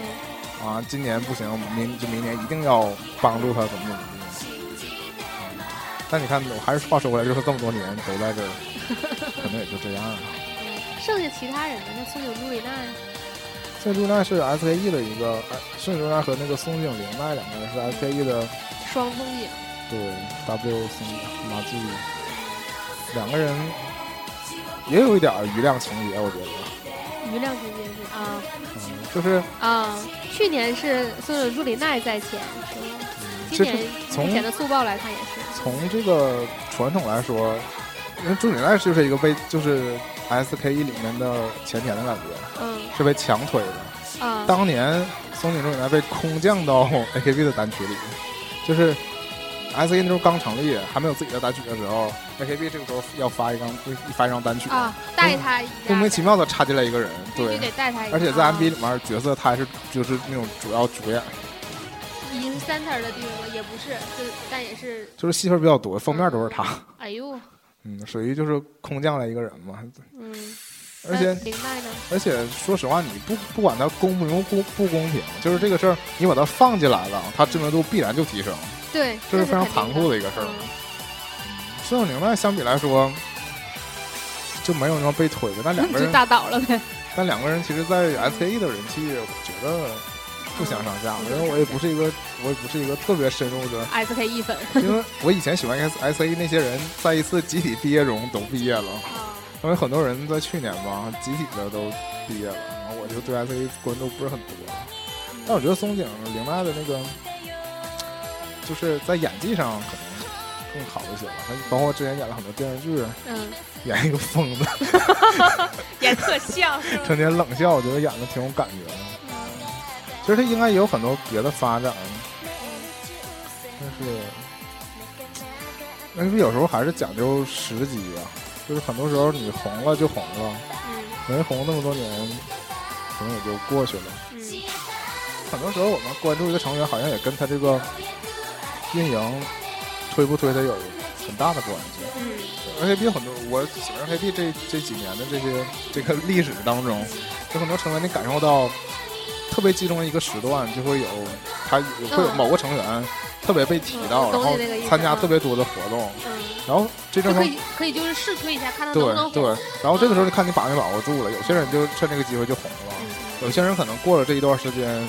嗯，啊，今年不行，明就明年一定要帮助他怎么怎么地。嗯但你看，我还是话说回来，就是这么多年都在这儿，可能也就这样剩下其他人呢？那松井朱里奈，宋朱奈是 SKE 的一个，呃宋朱奈和那个松井玲奈两个人是 SKE 的，双松井，对 W 松马季。两个人也有一点儿余量情节，我觉得，余量情节是啊嗯，就是啊，去年是松井朱里奈在前？今这年从目前的速报来看也是，从这个传统来说，因为朱里奈就是一个被就是 SKE 里面的前田的感觉，嗯是被强推的。啊，当年松井朱里奈被空降到 AKB 的单曲里，就是 SKE 那时候刚成立，还没有自己的单曲的时候，AKB 这个时候要发一张一发一张单曲，啊，带他，莫名其妙的插进来一个人，对，得带他，而且在啊 MV 里面角色他还是就是那种主要主演，已经是 center 的地位了，也不是，就但也是，就是戏份比较多，封面都是他，哎呦，嗯，属于就是空降来一个人嘛，嗯，而且？而且说实话，你不不管他公平不不公平，就是这个事儿，你把他放进来了，他知名度必然就提升，对，这是非常残酷的一个事儿。嗯孙永宁呢，相比来说就没有那么被推的，但两个 就人，打倒了呗。但两个人其实，在 SKE 的人气，我觉得不相上下。因为我也不是一个，我也不是一个特别深入的，SKE 粉因为我以前喜欢 S SKE 那些人，在一次集体毕业中都毕业了。啊，因为很多人在去年吧，集体的都毕业了，然后我就对 SKE 关注不是很多。但我觉得松井玲奈的那个，就是在演技上可能更好一些吧。他包括之前演了很多电视剧，嗯，演一个疯子，演特像是吧？成天冷笑，我觉得演的挺有感觉的。其实他应该也有很多别的发展，但是，但是有时候还是讲究时机啊，就是很多时候你红了就红了。嗯没红那么多年，可能也就过去了。嗯很多时候我们关注一个成员，好像也跟他这个运营推不推他有很大的关系。嗯而且比很多我喜欢 KP 这这几年的这些这个历史当中，有很多成员你感受到特别集中的一个时段，就会有他会有某个成员特别被提到，嗯然后参加特别多的活动，嗯，然后这阵可以可以就是试推一下，看他能对不能对对。，然后这个时候你看你把没把握住了，有些人就趁这个机会就红了。嗯有些人可能过了这一段时间，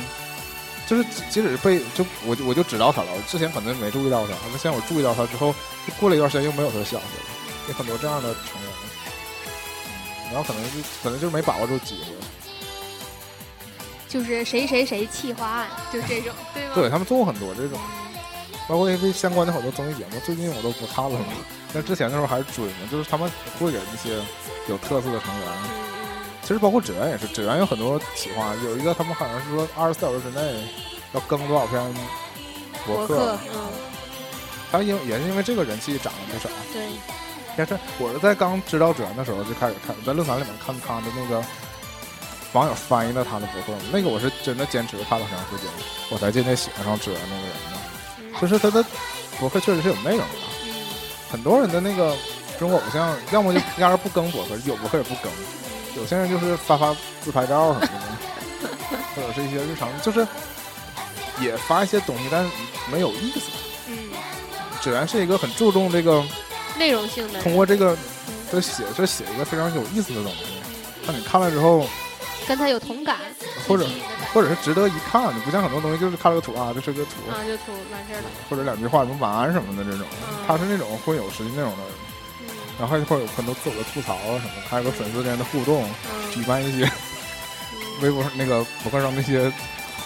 就是即即使是被就我就我就知道他了，我之前可能没注意到他，那现在我注意到他之后，就过了一段时间又没有他的消息了，有很多这样的成员，嗯然后可能就可能就是没把握住机会，就是谁谁谁企划案，就这种，对吗？对他们做过很多这种，包括 AV 相关的好多综艺节目，最近我都不看了嘛，但之前的时候还是追嘛，就是他们会给一些有特色的成员。嗯其实包括指原也是，指原有很多企划，有一个他们好像是说二十四小时之内要更多少篇嗯，博客，嗯，他因也是因为这个人气涨了不少。对，但是我是在刚知道指原的时候就开始看，在论坛里面看他的那个网友翻译的他的博客，那个我是真的坚持看了很长时间，我才渐渐喜欢上指原那个人的。嗯就是他的博客确实是有内容的，嗯很多人的那个中国偶像，要么就压根不更博客，有博客也不更。有些人就是发发自拍照什么的，或者是一些日常，就是也发一些东西，但是没有意思。嗯，指原是一个很注重这个内容性的，通过这个嗯这写这写一个非常有意思的东西，让你看了之后，跟他有同感，或者或者是值得一看。你不像很多东西就是看了个图啊，这是个图，啊就图完事儿了，或者两句话什么晚安什么的这种，他是那种会有实际内容的，嗯然后还会有很多自我的吐槽啊什么，还有个粉丝之间的互动，举嗯。办一些嗯。微博那个博客上那些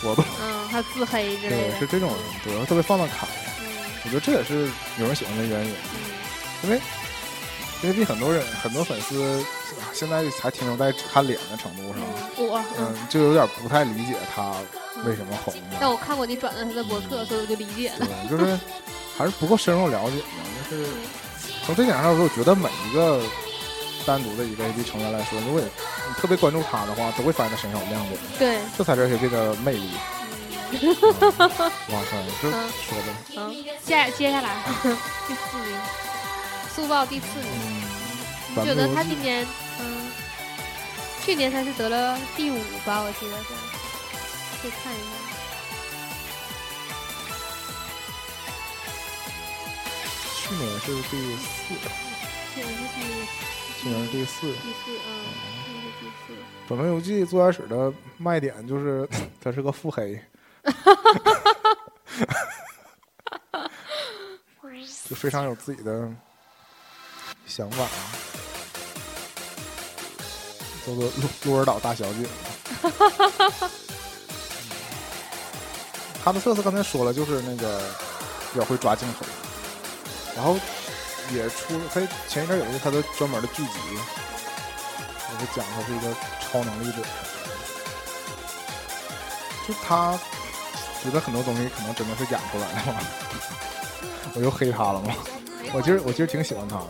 活动，嗯，还有自黑之类对，的，是这种对，特别放得开。嗯。我觉得这也是有人喜欢的原因，嗯。因为因为比很多人很多粉丝现在还停留在只看脸的程度上，嗯，我嗯，嗯，就有点不太理解他为什么红但了。我看过你转的他的博客，所以我就理解了。对，就是还是不够深入了解嘛。就是从这点上来说，我觉得每一个单独的一个 AD 成员来说，如果你特别关注他的话，都会发现他身上有亮点，对，这才是 AKB 的魅力。嗯嗯哇塞，这嗯说的，嗯，接接下来 第四名，速报第四名，嗯，你觉得他今年，嗯，去年他是得了第五吧？我记得是，可以看一下。去年是第四，去年是第去年是第四。第四，啊，去年是第四。《转动游记》最开始的卖点就是 他是个腹黑，就非常有自己的想法，叫做鹿鹿儿岛大小姐。他的特色刚才说了，就是那个比较会抓镜头，然后也出他前一阵有一个他的专门的剧集，也是讲他是一个超能力者，就他觉得很多东西可能真的是演出来的嘛，我又黑他了吗？我其实我其实挺喜欢他的，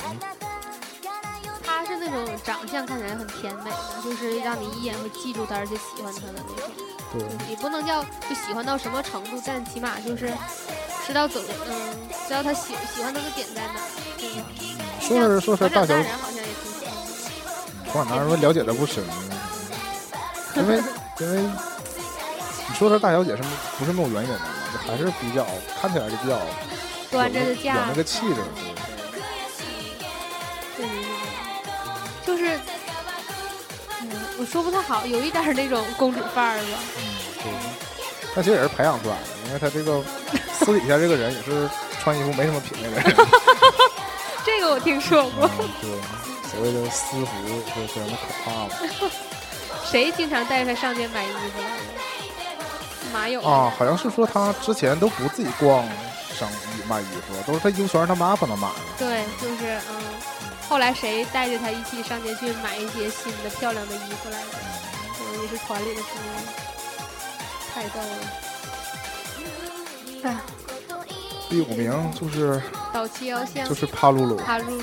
他是那种长相看起来很甜美的，就是让你一眼会记住他，而且喜欢他的那种。对，也不能叫就喜欢到什么程度，但起码就是知道走，嗯，知道他喜喜欢他的点在哪说是说是大小长大人好像也挺喜欢的。广大人了解的不深，因为 因为你说他大小姐是不是没有原因的嘛？就还是比较看起来就比较端着的架子，有那个气质嗯对对对对，就是，嗯，我说不太好，有一点儿那种公主范儿吧。嗯，对。但其实也是培养出来的，因为他这个 私底下这个人也是穿衣服没什么品味的人。这个我听说过，嗯，对，所谓的私服就非常的可怕嘛。谁经常带着他上街买衣服？马勇啊，好像是说他之前都不自己逛商衣卖衣服，都是他衣服全是他妈帮他买的。对，就是嗯，后来谁带着他一起上街去买一些新的漂亮的衣服来着？嗯，也是团里的成员，太逗了。哎，第五名就是岛崎遥香就、是帕露露，帕露露、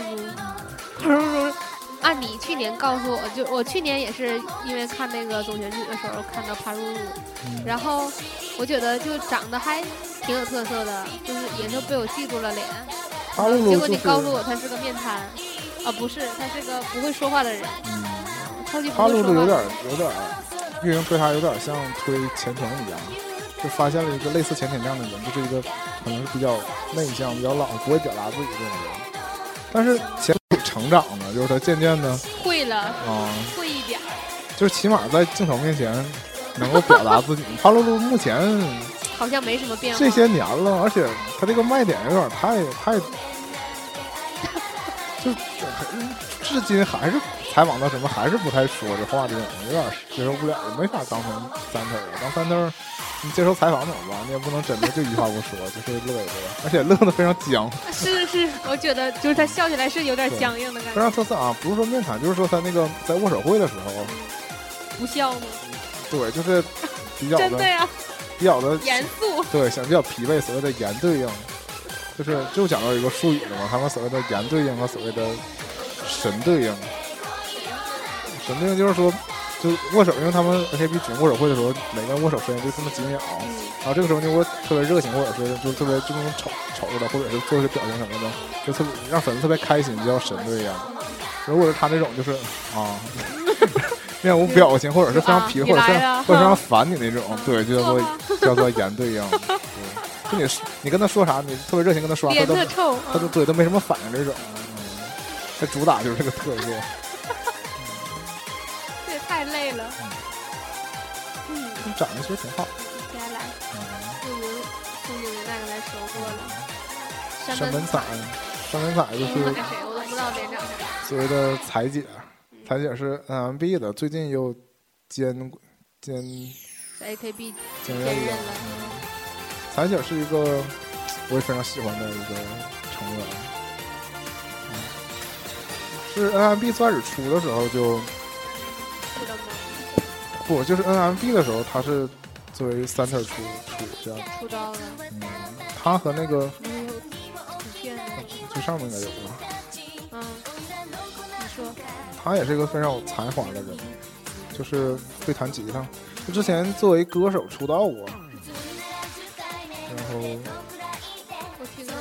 帕露露。按你去年告诉我，就我去年也是因为看那个总选举的时候看到帕露露，嗯。然后我觉得就长得还挺有特色的，就是也是被我记住了脸。帕露露结果你告诉我他是个面瘫，啊不是，他是个不会说话的人，嗯，超级不帕露露有会说话。点有点运营推他有点像推前程一样，就发现了一个类似潜艇这样的人，就是一个可能是比较内向、比较老、不会表达自己这种人。但是潜艇成长呢，就是他渐渐的会了，啊、会一点。就是起码在镜头面前能够表达自己。帕露露目前好像没什么变化。这些年了，而且他这个卖点有点太太，就至今还是采访到什么还是不太说这话这种，有点接受不了，没法当成三特儿了。当三特儿，你接受采访怎么办？你也不能真的就一话不说，就是乐一乐，而且乐的非常僵，是是，我觉得就是他笑起来是有点僵硬的感觉非觉。常特色啊！不是说面瘫，就是说他那个在握手会的时候，不笑吗？对，就是比较的真的呀，比较的严肃。对，想比较疲惫，所谓的严对应，就是就讲到一个术语了嘛，他们所谓的严对应和所谓的神对应。神对应就是说，就握手，因为他们 AKB 举行握手会的时候，每个人握手时间就这么几秒，嗯然后这个时候如果特别热情，或者是就特别就那种瞅瞅着的，或者是做一些表情什么的，就特别让粉丝特别开心，就叫神对呀。如果是他那种，就是啊。面无表情，或者是非常疲，啊或者是 或者非常烦你那种，对，就叫做叫做言对呀。对就你你跟他说啥，你特别热情跟他说啥，他脸都，他都对都没什么反应这种。嗯他主打就是这个特色。太累了。嗯，长得其实挺好。接下来嗯不如宋祖英那个来说过了。山本彩彩，，山本彩就是谁我都不知道谁长啥。所谓的彩姐，彩姐是 NMB 的，最近又兼兼在 AKB 兼任了兼任了。嗯彩姐是一个我也非常喜欢的一个成员，嗯是 NMB 最开始出的时候就不就是 NMB 的时候，他是作为 center 出出这样，出道了，嗯，他和那个没有图片呢。最上面应该有吧，嗯，你说，他也是一个非常有才华的人，就是会弹吉他。就之前作为歌手出道过，然后我听过。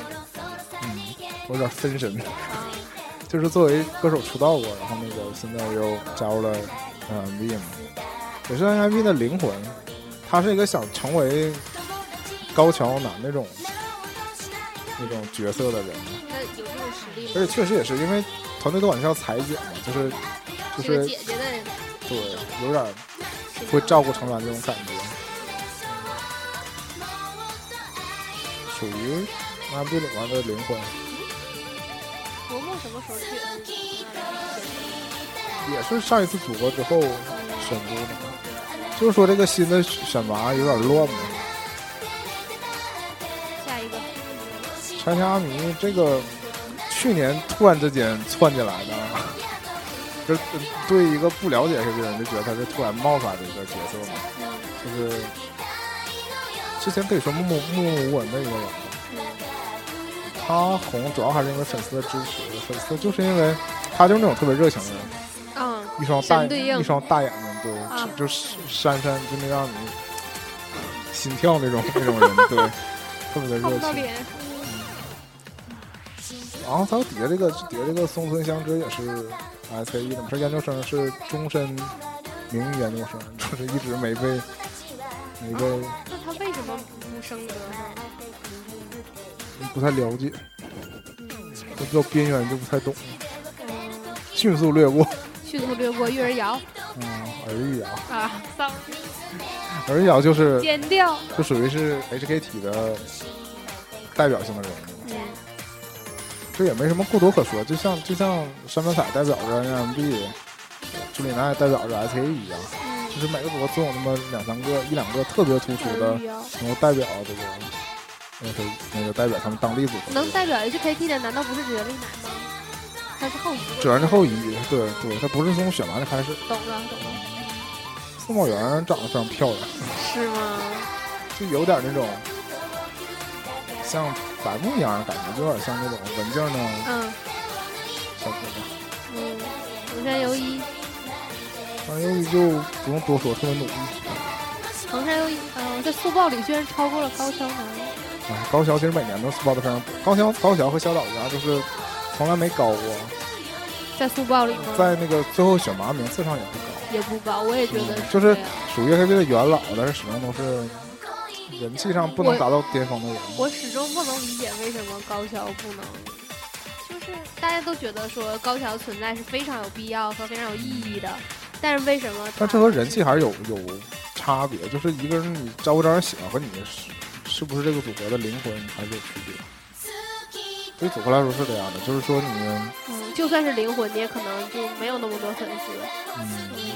嗯，我有点分神，啊，就是作为歌手出道过，然后那个现在又加入了 NMB 嘛，也是 NMB 的灵魂。他是一个想成为高桥男那种那种角色的人，那有这种实力而且？确实也是因为团队都管他叫裁剪嘛，就是就是姐姐的人，对，有点会照顾成员这种感觉，属于 NMB 里面的灵魂。国木什么时候去也是上一次组合之后宣布的嘛，就是说这个新的选拔有点乱嘛。下一个，拆家阿弥这个去年突然之间窜进来的，就对一个不了解这个人就觉得他是突然冒出来的一个角色嘛，嗯就是之前可以说默默默默无闻的一个人他红主要还是因为粉丝的支持，粉丝就是因为他就是那种特别热情的人，嗯，一双大一双大眼睛，对，啊就就是闪闪，就那让你心跳那种那种人，对，特别的热情。然后还有底下这个底下这个松村香织也是 SKE 的嘛，是研究生，是终身名誉研究生，就是一直没被没被那他为什么不升格呢？不太了解，都比较边缘，就不太懂，嗯，迅速略过。迅速掠过育儿谣。嗯，儿育瑶，啊，sorry，儿育瑶就是剪掉，就属于是 HKT 的代表性的人。物。嗯。这也没什么过多可说，就像就像山本彩代表着 NMB，朱里奈代表着 SKE 一样，嗯，就是每个组合总有那么两三个、一两个特别突出的能够代表这个那个那个代表他们当地组合。能代表 HKT 的难道不是哲利男吗？他是后移，主要是后移，对对，他不是从选拔就开始。懂了懂了，宋宝元长得非常漂亮，是吗？就有点那种像白木一样的感觉，就有点像那种文静的嗯小姑娘。嗯，横山由一，但由一就不用多说，特别努力。横山由一，嗯，在速报里居然超过了高桥男，哎，高桥其实每年都速报的非常高桥，高桥和小岛家就是从来没高过，在速报里吗？在那个最后选拔名次上也不高，也不高，我也觉得嗯就是属于 AKB 的元老，但是始终都是人气上不能达到巅峰的人。我始终不能理解为什么高桥不能，就是大家都觉得说高桥存在是非常有必要和非常有意义的，但是为什么？但这和人气还是有有差别，就是一个人你招不招人喜欢和你是是不是这个组合的灵魂还是有区别。对于组合来说是这样的，就是说你嗯，就算是灵魂，你也可能就没有那么多粉丝。嗯，嗯，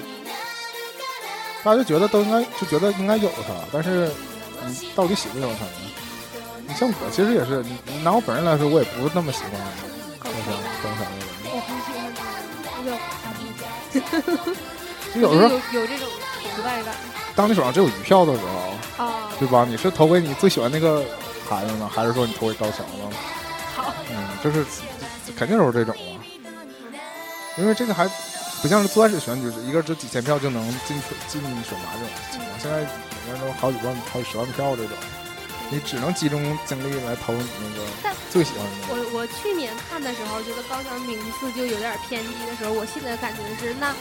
大家就觉得都应该就觉得应该有他，但是你到底喜不喜欢他呢？你像我其实也是，你你拿我本人来说，我也不是那么喜欢高桥高桥的人。我很喜欢他，我叫傻逼就有时候，有有这种崇拜感当你手上只有一票的时候，啊。对吧？你是投给你最喜欢那个孩子呢，还是说你投给高强呢？好，嗯，就是肯定都是这种啊，因为这个还不像是最开始选举，一个只几千票就能进选进选拔这种情况，现在每个人都好几万、好几十万票这种，你只能集中精力来投你那个最喜欢的那个。我我去年看的时候，觉得高桥名次就有点偏低的时候，我现在的感觉是，那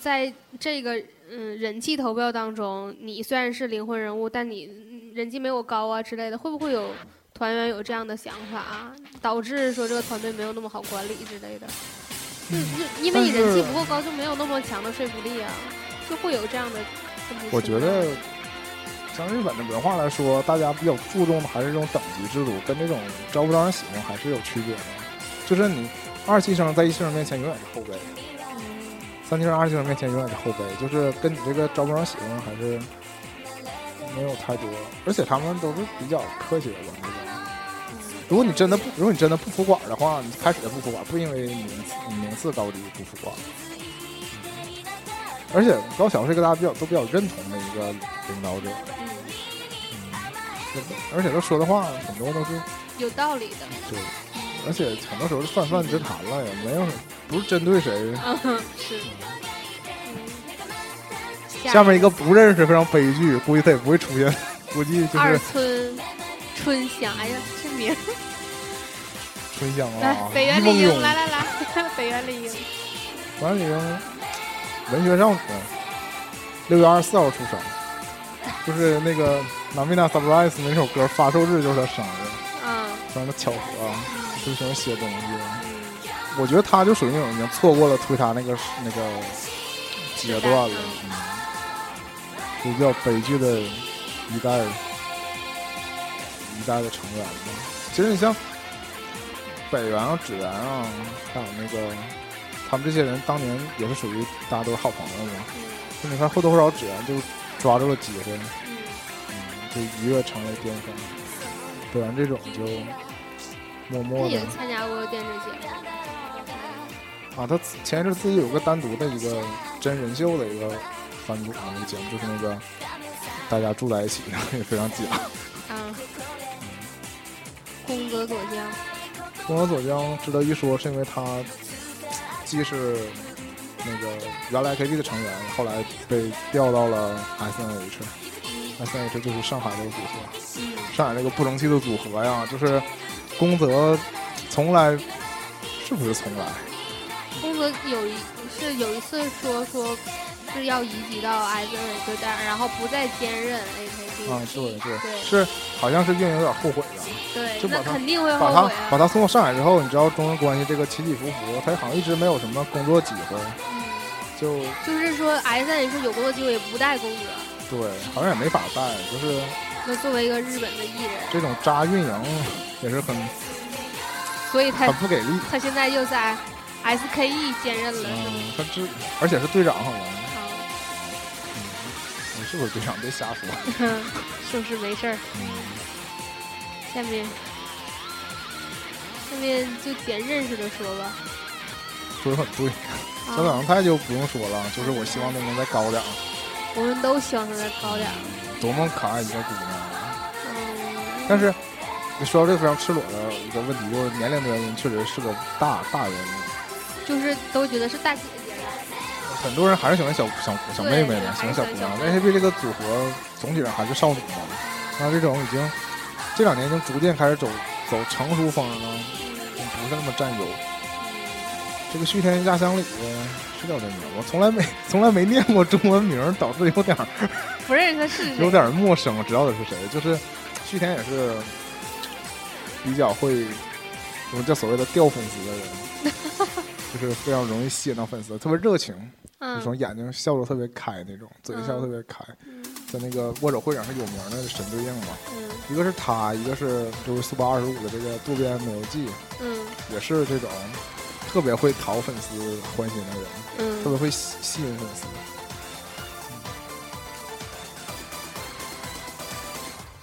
在这个嗯人气投票当中，你虽然是灵魂人物，但你人气没我高啊之类的，会不会有团员有这样的想法啊，导致说这个团队没有那么好管理之类的？就就因为你人气不够高，就没有那么强的说服力啊，就会有这样的问题我觉得，像日本的文化来说，大家比较注重的还是这种等级制度，跟这种招不招人喜欢还是有区别的。就是你二期生在一期生面前永远是后辈，嗯三期生、二期生面前永远是后辈，就是跟你这个招不招人喜欢还是没有太多。而且他们都是比较科学的那种。如果你真的不，如果你真的不服管的话，你开始就不服管，不因为名次你名次高低不服管。而且高晓是一个大家比较都比较认同的一个领导者，嗯，嗯，而且他说的话很多都是有道理的。对，而且很多时候是泛泛之谈了，也没有不是针对谁。嗯，是。嗯下面一个不认识非常悲剧，估计他也不会出现，估计就是二是村春香，哎呀，这名春香来啊，北原丽英，来来来，北原丽 英，北原丽英文学少女，六月二十四号出生，就是那个《Namina Surprise》那首歌发售日就是他生日，嗯。非常的巧合啊，就喜欢写东西。嗯，我觉得他就属于那种已经错过了推他那个那个阶段了，嗯，就比较悲剧的一代一代的成员吧。其实你像北原啊、指原啊，还有那个他们这些人，当年也是属于大家都是好朋友嘛。就你看或多或少指原就抓住了机会，嗯嗯，就一跃成为巅峰。北原这种就默默的也参加过电视节目，啊，他前一阵自己有个单独的一个真人秀的一个番组的那个节目，就是那个大家住在一起，然 后也非常假。啊，宫泽佐江，宫泽佐江值得一说，是因为他既是那个原来 AKB 的成员，后来被调到了 SNH，SNH 就是上海这个组合，嗯。上海这个不争气的组合呀，就是宫泽从来是不是从来？宫泽有一是有一次说说是要移籍到 S N H 但然后不再兼任 A K B，啊，对对，对是好像是运营有点后悔了。对，就把他那肯定会后把他。把他送到上海之后，你知道中日关系这个起起伏伏，他好像一直没有什么工作机会，嗯，就就是说 S N H 有工作机会也不带宫泽，对，好像也没法带，就是那作为一个日本的艺人，这种渣运营也是很所以他很不给力。他现在又在 S K E 兼任了，是吗？嗯，他这而且是队长好像，是不是队长？别瞎说。是不是没事儿？嗯，下面下面就点认识的说吧。说的很对。啊小岛洋太就不用说了，就是我希望他能再高点儿，我们都希望他再高点儿。多么可爱一个姑娘。啊嗯，但是你说到这个非常赤裸的一个问题，就是年龄的原因，确实是个大大原因。就是都觉得是大姐姐。很多人还是喜欢小小小妹妹的，喜欢小姑娘。还是喜欢小 AKB 这个组合总体上还是少女嘛，那这种已经这两年已经逐渐开始走走成熟风了，不是那么占优。这个旭天压箱里是叫这名，我从来没从来没念过中文名，导致有点 不认识他是谁？有点陌生，知道的是谁。就是旭天也是比较会，我们叫所谓的掉粉丝的人，就是非常容易吸引到粉丝，特别热情。那种嗯眼睛笑得特别开那种，嘴笑得特别开，嗯在那个握手会上是有名的神对应嘛。嗯一个是他，一个是就是速八二十五的这个渡边美由纪，嗯也是这种特别会讨粉丝欢心的人，嗯特嗯别会吸吸引粉丝。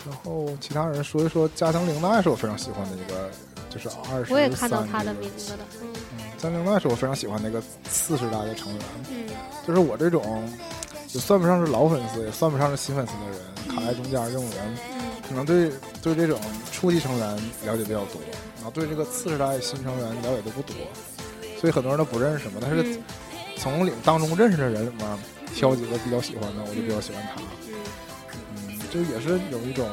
然后其他人说一说加藤绫奈是我非常喜欢的一个，就是二十我也看到他的名字了。嗯加藤绫奈是我非常喜欢的一个次世代的成员。嗯就是我这种也算不上是老粉丝，也算不上是新粉丝的人，卡在中间这种人，嗯可能对对这种初级成员了解比较多，然后对这个次世代新成员了解的不多，所以很多人都不认识嘛。但是嗯从里当中认识的人里面挑几个比较喜欢的，我就比较喜欢他。嗯就，也是有一种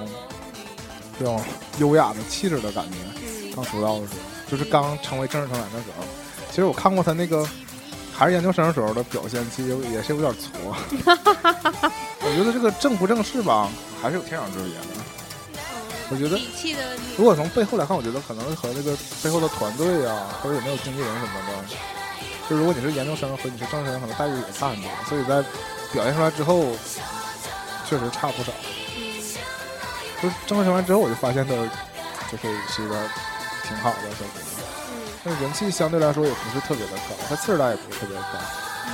这种优雅的气质的感觉。嗯刚出道的时候，就是刚成为正式成员的时候，其实我看过他那个 还是研究生时候的表现，其实也是有点挫。我觉得这个正不正式吧，还是有天壤之别的。我觉得。如果从背后来看，我觉得可能和这个背后的团队啊，或者有没有经纪人什么的，就如果你是研究生和你是正式生，可能待遇也差很多，所以在表现出来之后，确实差不少。嗯，就是正式生完之后，我就发现他就是是一个挺好的小姑娘，嗯但是人气相对来说也不是特别的高，他次儿大也不是特别高，嗯，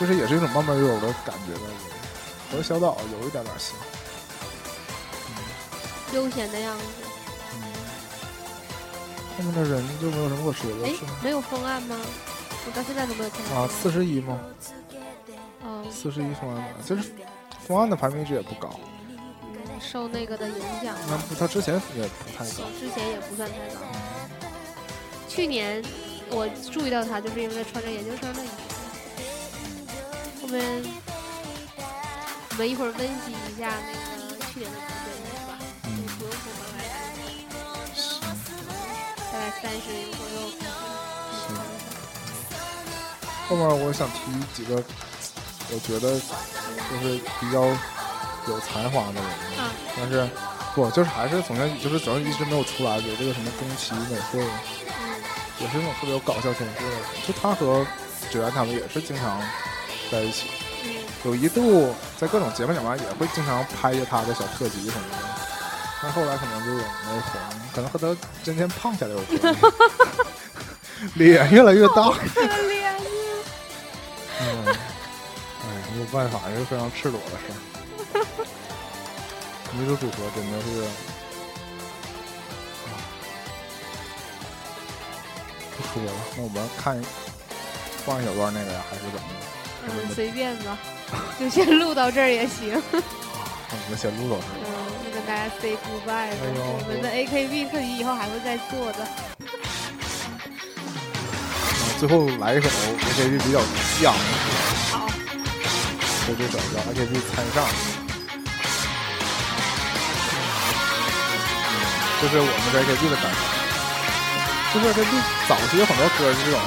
就是也是一种慢慢悠悠的感觉在里面，和小岛有一点点像。悠闲的样子。嗯，后面的人就没有什么可说的，哎？，没有封案吗？我到现在都没有看到。啊，四十一吗？哦，四十一封案吗，就是封案的排名一直也不高，嗯，受那个的影响。那不他之前也不太高。之前也不算太高。去年我注意到他，就是因为他穿着研究生的衣服。后面我们一会儿温习一下那个去年的表现，是吧？就嗯，不用从头来看，是大概三十左右。是。后面我想提几个，我觉得就是比较有才华的人，啊，但是不就是还是从前就是主要一直没有出来，有这个什么宫崎美惠，嗯也是那种特别有搞笑天赋的人，就他和九元他们也是经常在一起。嗯有一度在各种节目里面也会经常拍一些他的小特辑什么的，但后来可能就也没红，可能和他渐渐胖下来有关系，脸越来越大。可怜啊！嗯，哎，没有办法，这是非常赤裸的事儿。女子组合真的是，不说了，那我们看放一小段那个呀，还是怎么的？嗯，随便吧，就先录到这儿也行。那 我们先录到这儿。嗯，就跟大家 say goodbye 吧。我们的 AKB 特辑以后还会再做的。啊最后来一首 AKB 比较像好，的这首叫 AKB 参上，嗯，这是我们的 AKB 的版本。就是他就早期有很多歌是这种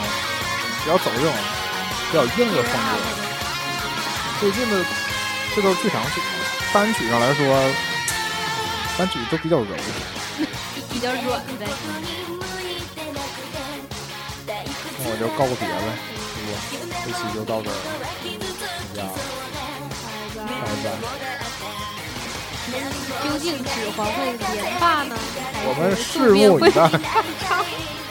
比较走这种比较硬的风格，最近的这都是剧场曲，单曲上来说，单曲都比较柔。比较软呗。那我就告个别呗，是不是？这期就到这儿了，大家拜拜。究竟指环会连霸呢？还我们是渡边会拭目以待。唱？